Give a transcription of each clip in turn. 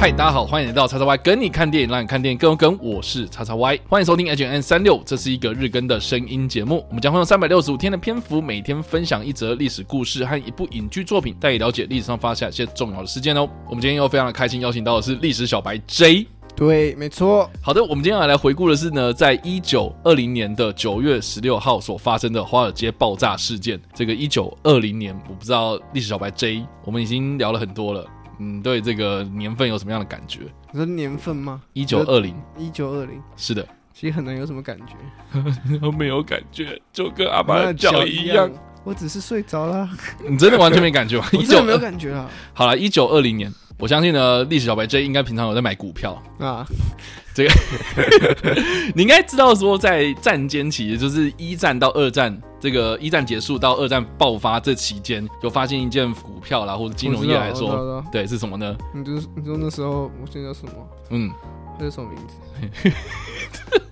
嗨，大家好，欢迎来到叉叉 Y 跟你看电影，让你看电影更有梗。我是叉叉 Y，欢迎收听 H N 三六，这是一个日更的声音节目。我们将会用三百六十五天的篇幅，每天分享一则历史故事和一部影剧作品，带你了解历史上发生一些重要的事件哦。我们今天又非常的开心，邀请到的是历史小白 J。对，没错。好的，我们今天要来回顾的是呢，在一九二零年的九月十六号所发生的华尔街爆炸事件。这个一九二零年，我不知道历史小白 J，我们已经聊了很多了。嗯，对这个年份有什么样的感觉？你说年份吗？一九二零，一九二零，是的，其实很难有什么感觉，都没有感觉，就跟阿爸的脚一样。我只是睡着了，你真的完全没感觉吗？我真的没有感觉啊。好了，一九二零年，我相信呢，历史小白 J 应该平常有在买股票啊。这个 你应该知道，说在战间期，就是一战到二战，这个一战结束到二战爆发这期间，有发现一件股票啦，或者金融业来说，对，是什么呢？你就是你说那时候，我记得什么？嗯，那是什么名字？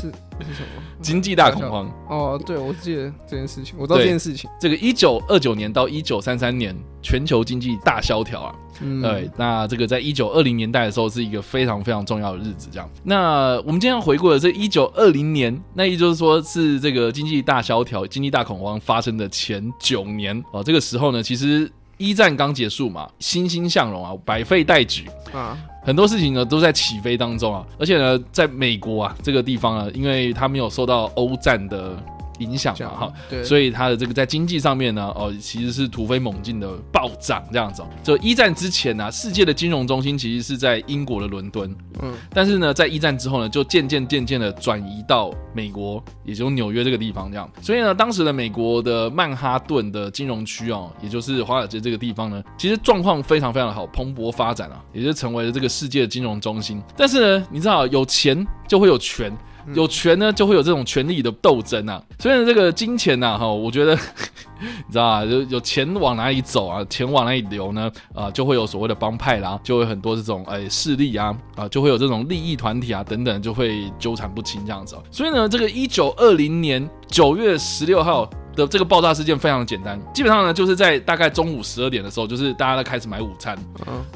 是是什么？经济大恐慌哦，对，我记得这件事情，我知道这件事情。这个一九二九年到一九三三年，全球经济大萧条啊。对，那这个在一九二零年代的时候，是一个非常非常重要的日子。这样，那我们今天要回顾的这一九二零年，那也就是说是这个经济大萧条、经济大恐慌发生的前九年哦。这个时候呢，其实一战刚结束嘛，欣欣向荣啊，百废待举啊。很多事情呢都在起飞当中啊，而且呢，在美国啊这个地方啊，因为它没有受到欧战的。影响嘛哈，所以它的这个在经济上面呢，哦，其实是突飞猛进的暴涨这样子。就一战之前呢，世界的金融中心其实是在英国的伦敦，嗯，但是呢，在一战之后呢，就渐渐渐渐的转移到美国，也就是纽约这个地方这样。所以呢，当时的美国的曼哈顿的金融区哦，也就是华尔街这个地方呢，其实状况非常非常的好，蓬勃发展啊，也就成为了这个世界的金融中心。但是呢，你知道有钱就会有权。有权呢，就会有这种权力的斗争啊。所以这个金钱呐，哈，我觉得 你知道啊，有有钱往哪里走啊，钱往哪里流呢？啊，就会有所谓的帮派啦，就会很多这种哎势力啊，啊，就会有这种利益团体啊等等，就会纠缠不清这样子。所以呢，这个一九二零年九月十六号。的这个爆炸事件非常的简单，基本上呢，就是在大概中午十二点的时候，就是大家在开始买午餐，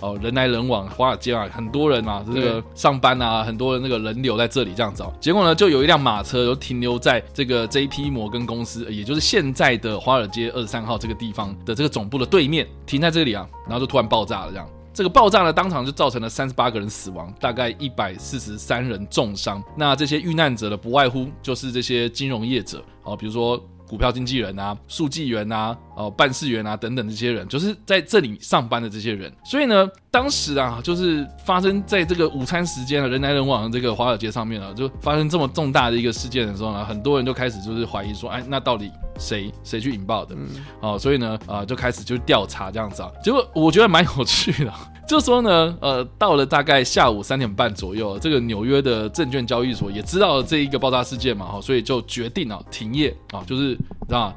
哦，人来人往，华尔街啊，很多人啊，这个上班啊，很多人那个人流在这里这样子，结果呢，就有一辆马车就停留在这个 J.P. 摩根公司，也就是现在的华尔街二十三号这个地方的这个总部的对面，停在这里啊，然后就突然爆炸了，这样，这个爆炸呢，当场就造成了三十八个人死亡，大概一百四十三人重伤，那这些遇难者呢，不外乎就是这些金融业者，哦，比如说。股票经纪人啊，速记员啊，哦，办事员啊，等等这些人，就是在这里上班的这些人。所以呢，当时啊，就是发生在这个午餐时间啊，人来人往的这个华尔街上面啊，就发生这么重大的一个事件的时候呢，很多人就开始就是怀疑说，哎，那到底谁谁去引爆的？哦，所以呢，啊，就开始就调查这样子啊。结果我觉得蛮有趣的。就说呢，呃，到了大概下午三点半左右，这个纽约的证券交易所也知道了这一个爆炸事件嘛，哈，所以就决定啊停业啊，就是知道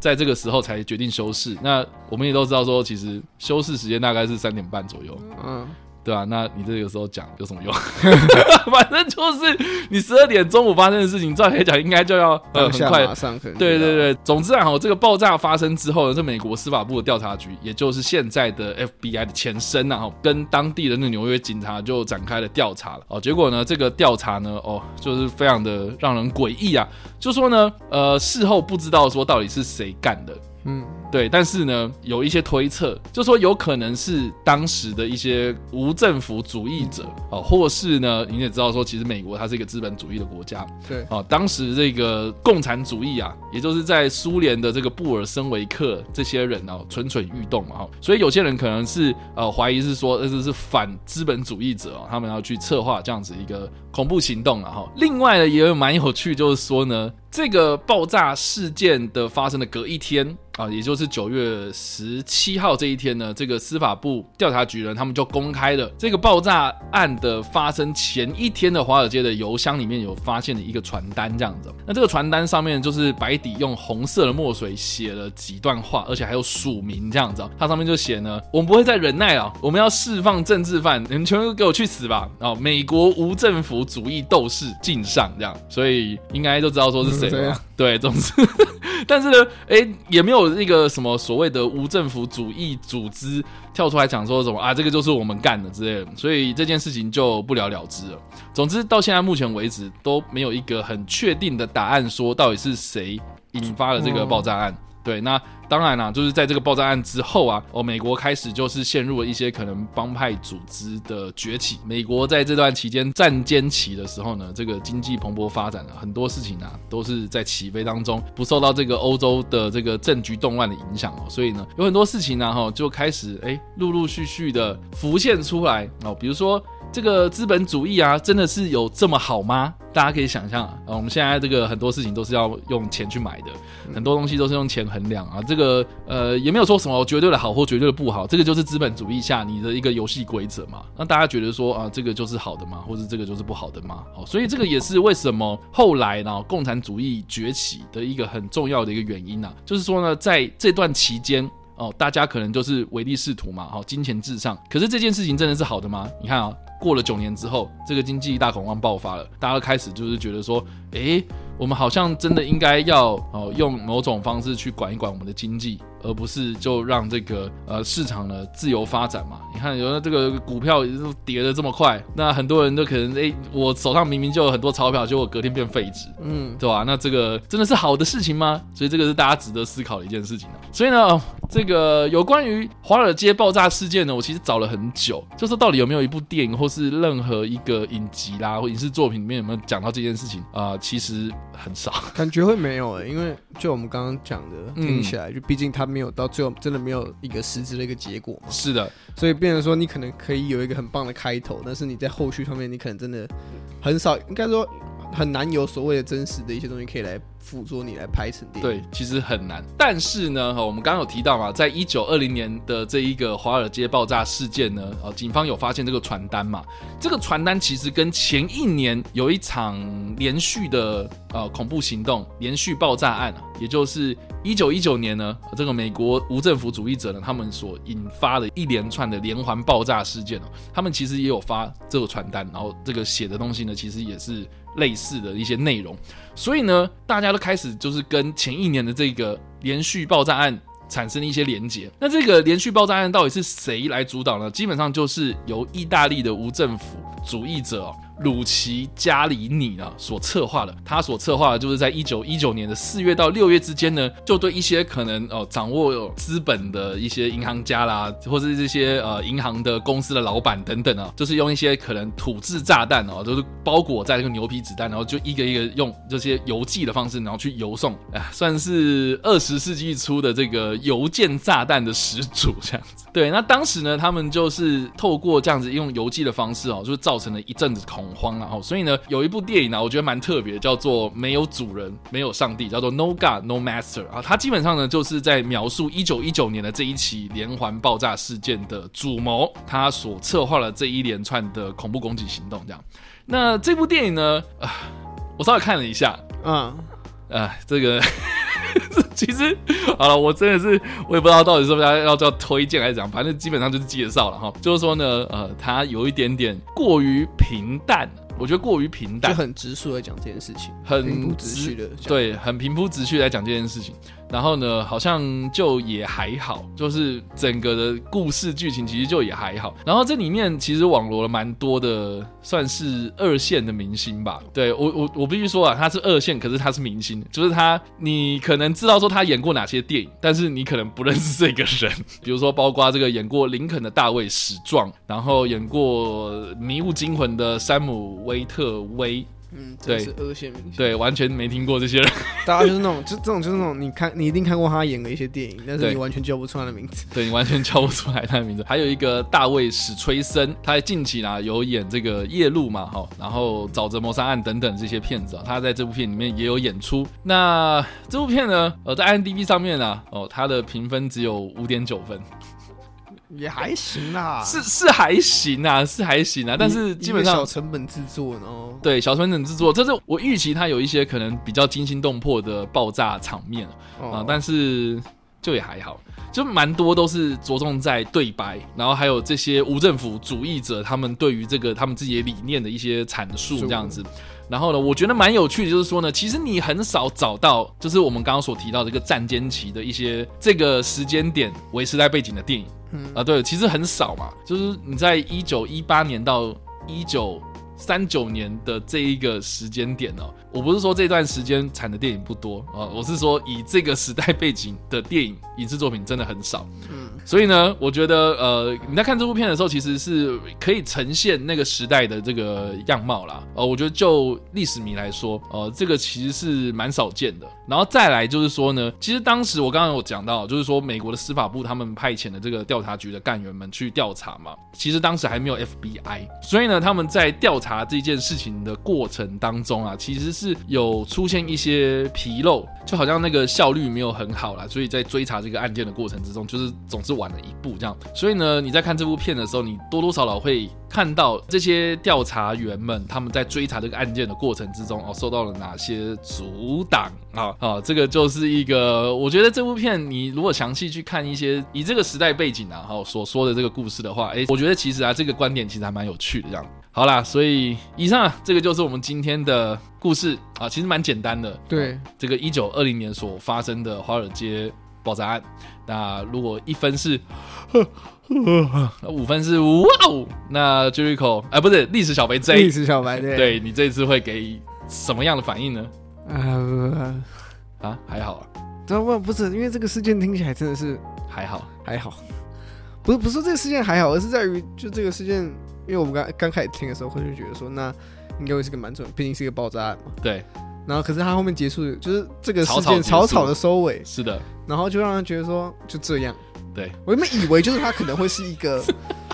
在这个时候才决定休市。那我们也都知道说，其实休市时间大概是三点半左右，嗯。对啊，那你这个时候讲有什么用？反正就是你十二点中午发生的事情，照理来讲应该就要呃很快马上可对对对，总之啊，哈，这个爆炸发生之后呢，这美国司法部的调查局，也就是现在的 FBI 的前身啊，跟当地的那纽约警察就展开了调查了。哦，结果呢，这个调查呢，哦，就是非常的让人诡异啊，就说呢，呃，事后不知道说到底是谁干的。嗯，对，但是呢，有一些推测，就说有可能是当时的一些无政府主义者啊，或是呢，你也知道说，其实美国它是一个资本主义的国家，对，啊，当时这个共产主义啊，也就是在苏联的这个布尔什维克这些人啊，蠢蠢欲动嘛，哈，所以有些人可能是呃怀疑是说，这是反资本主义者，他们要去策划这样子一个恐怖行动啊，哈，另外呢，也有蛮有趣，就是说呢。这个爆炸事件的发生的隔一天啊，也就是九月十七号这一天呢，这个司法部调查局人他们就公开了这个爆炸案的发生前一天的华尔街的邮箱里面有发现的一个传单，这样子。那这个传单上面就是白底用红色的墨水写了几段话，而且还有署名这样子。它上面就写呢：我们不会再忍耐了，我们要释放政治犯，你们全都给我去死吧！啊，美国无政府主义斗士敬上这样。所以应该都知道说是。谁了。对，总之，但是呢，哎，也没有那个什么所谓的无政府主义组织跳出来讲说什么啊，这个就是我们干的之类的，所以这件事情就不了了之了。总之，到现在目前为止都没有一个很确定的答案，说到底是谁引发了这个爆炸案。对，那当然啦，就是在这个爆炸案之后啊，哦，美国开始就是陷入了一些可能帮派组织的崛起。美国在这段期间战间期的时候呢，这个经济蓬勃发展了，很多事情啊都是在起飞当中，不受到这个欧洲的这个政局动乱的影响哦。所以呢，有很多事情呢，哈，就开始哎，陆陆续续的浮现出来哦，比如说。这个资本主义啊，真的是有这么好吗？大家可以想象啊，我们现在这个很多事情都是要用钱去买的，很多东西都是用钱衡量啊。这个呃，也没有说什么绝对的好或绝对的不好，这个就是资本主义下你的一个游戏规则嘛。那大家觉得说啊，这个就是好的吗？或者这个就是不好的吗？好，所以这个也是为什么后来呢，共产主义崛起的一个很重要的一个原因呐。就是说呢，在这段期间哦，大家可能就是唯利是图嘛，好，金钱至上。可是这件事情真的是好的吗？你看啊。过了九年之后，这个经济大恐慌爆发了，大家都开始就是觉得说，诶，我们好像真的应该要哦，用某种方式去管一管我们的经济。而不是就让这个呃市场呢自由发展嘛？你看，有的这个股票跌的这么快，那很多人都可能哎，我手上明明就有很多钞票，结果隔天变废纸，嗯，对吧？那这个真的是好的事情吗？所以这个是大家值得思考的一件事情所以呢，这个有关于华尔街爆炸事件呢，我其实找了很久，就是到底有没有一部电影或是任何一个影集啦或影视作品里面有没有讲到这件事情啊？其实很少，感觉会没有诶，因为就我们刚刚讲的听起来，就毕竟它。没有到最后，真的没有一个实质的一个结果嘛？是的，所以变成说你可能可以有一个很棒的开头，但是你在后续上面，你可能真的很少，应该说很难有所谓的真实的一些东西可以来。辅助你来拍成电影，对，其实很难。但是呢，哈，我们刚刚有提到嘛，在一九二零年的这一个华尔街爆炸事件呢，呃，警方有发现这个传单嘛？这个传单其实跟前一年有一场连续的呃恐怖行动、连续爆炸案啊，也就是一九一九年呢，这个美国无政府主义者呢，他们所引发的一连串的连环爆炸事件哦，他们其实也有发这个传单，然后这个写的东西呢，其实也是。类似的一些内容，所以呢，大家都开始就是跟前一年的这个连续爆炸案产生了一些连结。那这个连续爆炸案到底是谁来主导呢？基本上就是由意大利的无政府主义者。鲁奇加里尼呢所策划的，他所策划的就是在一九一九年的四月到六月之间呢，就对一些可能哦掌握资本的一些银行家啦，或者是这些呃银行的公司的老板等等啊，就是用一些可能土制炸弹哦，就是包裹在那个牛皮纸袋，然后就一个一个用这些邮寄的方式，然后去邮送，哎，算是二十世纪初的这个邮件炸弹的始祖这样子。对，那当时呢，他们就是透过这样子用邮寄的方式哦，就造成了一阵子恐。恐慌了哦，所以呢，有一部电影呢，我觉得蛮特别，叫做《没有主人，没有上帝》，叫做《No God, No Master》啊。它基本上呢，就是在描述一九一九年的这一起连环爆炸事件的主谋，他所策划了这一连串的恐怖攻击行动。这样，那这部电影呢，啊，我稍微看了一下，嗯，啊，这个。其实好了，我真的是我也不知道到底是不是要叫推荐还是讲，反正基本上就是介绍了哈。就是说呢，呃，它有一点点过于平淡。我觉得过于平淡，就很直述的讲这件事情，很平铺直叙的，对，很平铺直叙来讲这件事情。然后呢，好像就也还好，就是整个的故事剧情其实就也还好。然后这里面其实网罗了蛮多的，算是二线的明星吧。对我我我必须说啊，他是二线，可是他是明星，就是他你可能知道说他演过哪些电影，但是你可能不认识这个人。比如说，包括这个演过林肯的大卫史壮，然后演过迷雾惊魂的山姆。威特威，嗯，对，是二线明星，对，完全没听过这些人。大家就是那种，就这种就是那种，你看，你一定看过他演的一些电影，但是你完全叫不出他的名字。对你完全叫不出来他的名字。还有一个大卫史崔森，他在近期呢有演这个夜路嘛，哈，然后沼泽谋杀案等等这些片子啊，他在这部片里面也有演出。那这部片呢，呃，在 IMDB 上面呢，哦，他的评分只有五点九分。也还行啦，是是还行啊，是还行啊，但是基本上小成本制作哦，对，小成本制作，这是我预期它有一些可能比较惊心动魄的爆炸场面啊，但是就也还好，就蛮多都是着重在对白，然后还有这些无政府主义者他们对于这个他们自己的理念的一些阐述这样子。然后呢，我觉得蛮有趣的，就是说呢，其实你很少找到，就是我们刚刚所提到这个战间期的一些这个时间点为时代背景的电影。嗯啊，对，其实很少嘛，就是你在一九一八年到一九三九年的这一个时间点哦。我不是说这段时间产的电影不多啊，我是说以这个时代背景的电影影视作品真的很少。嗯，所以呢，我觉得呃，你在看这部片的时候，其实是可以呈现那个时代的这个样貌啦。呃，我觉得就历史迷来说，呃，这个其实是蛮少见的。然后再来就是说呢，其实当时我刚刚有讲到，就是说美国的司法部他们派遣的这个调查局的干员们去调查嘛，其实当时还没有 FBI，所以呢，他们在调查这件事情的过程当中啊，其实。是有出现一些纰漏，就好像那个效率没有很好啦，所以在追查这个案件的过程之中，就是总是晚了一步这样。所以呢，你在看这部片的时候，你多多少少会看到这些调查员们他们在追查这个案件的过程之中哦，受到了哪些阻挡啊啊，这个就是一个我觉得这部片你如果详细去看一些以这个时代背景啊哈所说的这个故事的话，哎，我觉得其实啊这个观点其实还蛮有趣的这样。好啦，所以以上这个就是我们今天的故事啊，其实蛮简单的。对，这个一九二零年所发生的华尔街爆炸案，那如果一分是，五分是哇哦，那 Jericho 哎，不是历史小白 J，历史小白对，对你这次会给什么样的反应呢？啊啊，还好啊，这不不是因为这个事件听起来真的是还好还好，不是不是这个事件还好，而是在于就这个事件。因为我们刚刚开始听的时候，会就觉得说，那应该会是个蛮准，毕竟是一个爆炸案嘛。对。然后，可是他后面结束，就是这个事件草草的收尾。是的。然后就让人觉得说，就这样。对。我原本以为就是他可能会是一个，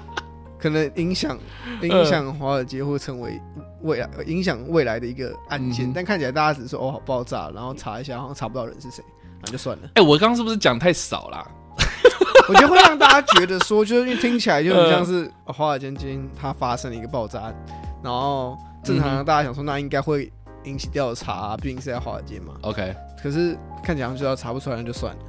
可能影响影响华尔街或成为未来影响未来的一个案件，但看起来大家只是说哦好爆炸，然后查一下好像查不到人是谁，那就算了。哎，我刚刚是不是讲太少啦？我觉得会让大家觉得说，就是因为听起来就很像是华尔街今天它发生了一个爆炸案，然后正常大家想说那应该会引起调查，毕竟是在华尔街嘛。OK，可是看起来就要查不出来，那就算了，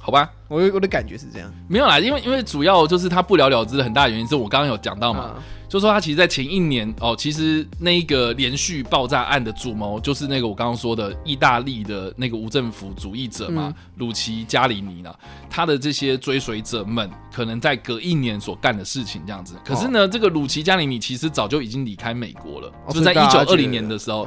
好吧？我我的感觉是这样，没有啦，因为因为主要就是他不了了之的很大原因是我刚刚有讲到嘛。就说他其实，在前一年哦，其实那一个连续爆炸案的主谋就是那个我刚刚说的意大利的那个无政府主义者嘛，鲁奇加里尼呢，他的这些追随者们可能在隔一年所干的事情这样子。可是呢，这个鲁奇加里尼其实早就已经离开美国了，就在一九二零年的时候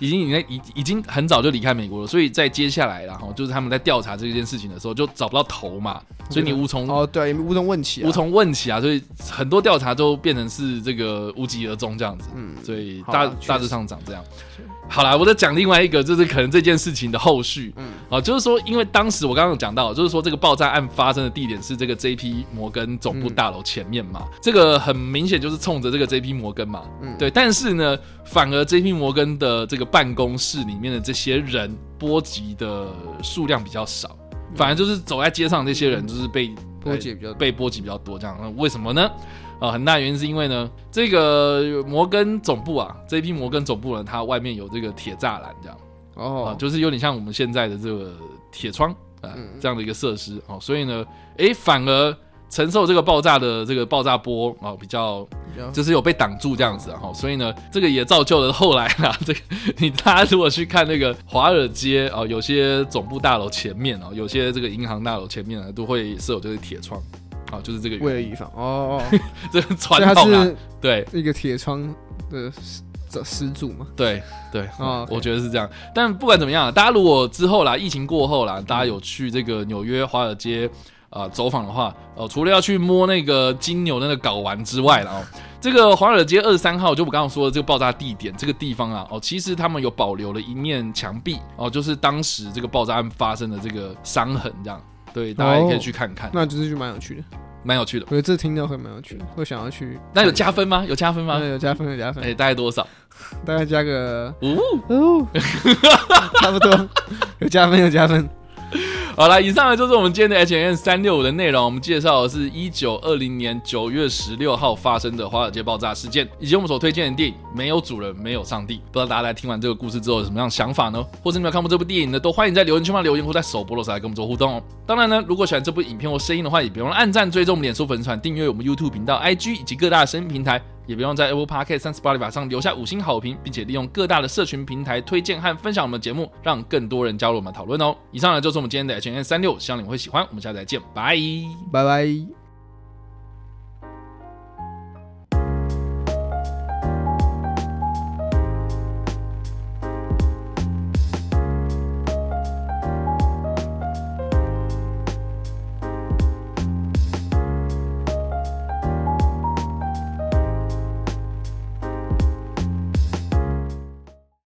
已经已经已已经很早就离开美国了。所以在接下来，然后就是他们在调查这件事情的时候，就找不到头嘛，所以你无从哦，对，无从问起，无从问起啊，所以很多调查都变成是这个无疾。而终这样子，嗯，所以大大致上长这样。好啦，我再讲另外一个，就是可能这件事情的后续，嗯，啊，就是说，因为当时我刚刚有讲到，就是说这个爆炸案发生的地点是这个 J.P. 摩根总部大楼前面嘛，这个很明显就是冲着这个 J.P. 摩根嘛，嗯，对。但是呢，反而 J.P. 摩根的这个办公室里面的这些人波及的数量比较少，反而就是走在街上这些人就是被波及比较被波及比较多，这样，那为什么呢？啊，很大原因是因为呢，这个摩根总部啊，这批摩根总部呢，它外面有这个铁栅栏，这样。哦，就是有点像我们现在的这个铁窗啊，这样的一个设施。哦，所以呢，哎，反而承受这个爆炸的这个爆炸波啊，比较就是有被挡住这样子哈，所以呢，这个也造就了后来啊，这个你大家如果去看那个华尔街啊，有些总部大楼前面啊，有些这个银行大楼前面呢，都会设有这个铁窗。啊，就是这个为了预防哦，这个传统啊，对，一个铁窗的始始祖嘛，对对啊，我觉得是这样。但不管怎么样，大家如果之后啦，疫情过后啦，大家有去这个纽约华尔街啊走访的话，呃，除了要去摸那个金牛那个睾丸之外了哦，这个华尔街二十三号，就我刚刚说的这个爆炸地点这个地方啊，哦，其实他们有保留了一面墙壁哦，就是当时这个爆炸案发生的这个伤痕这样。对，大家也可以去看看，那就是就蛮有趣的，蛮有趣的。我觉得这听到会蛮有趣的，会想要去。那有加分吗？有加分吗？有加分，有加分。哎，大概多少？大概加个五，差不多。有加分，有加分。好了，以上呢就是我们今天的 H N 三六五的内容。我们介绍的是一九二零年九月十六号发生的华尔街爆炸事件，以及我们所推荐的电影《没有主人，没有上帝》。不知道大家在听完这个故事之后有什么样的想法呢？或者你有看过这部电影呢？都欢迎在留言区方留言，或在首播的时候来跟我们做互动哦。当然呢，如果喜欢这部影片或声音的话，也别忘了按赞、追踪我们脸书粉丝团、订阅我们 YouTube 频道、IG 以及各大声音平台。也不用在 Apple Podcast 和 Spotify 上留下五星好评，并且利用各大的社群平台推荐和分享我们的节目，让更多人加入我们讨论哦。以上呢就是我们今天的 H N 三六，希望你们会喜欢。我们下次再见，拜。拜拜。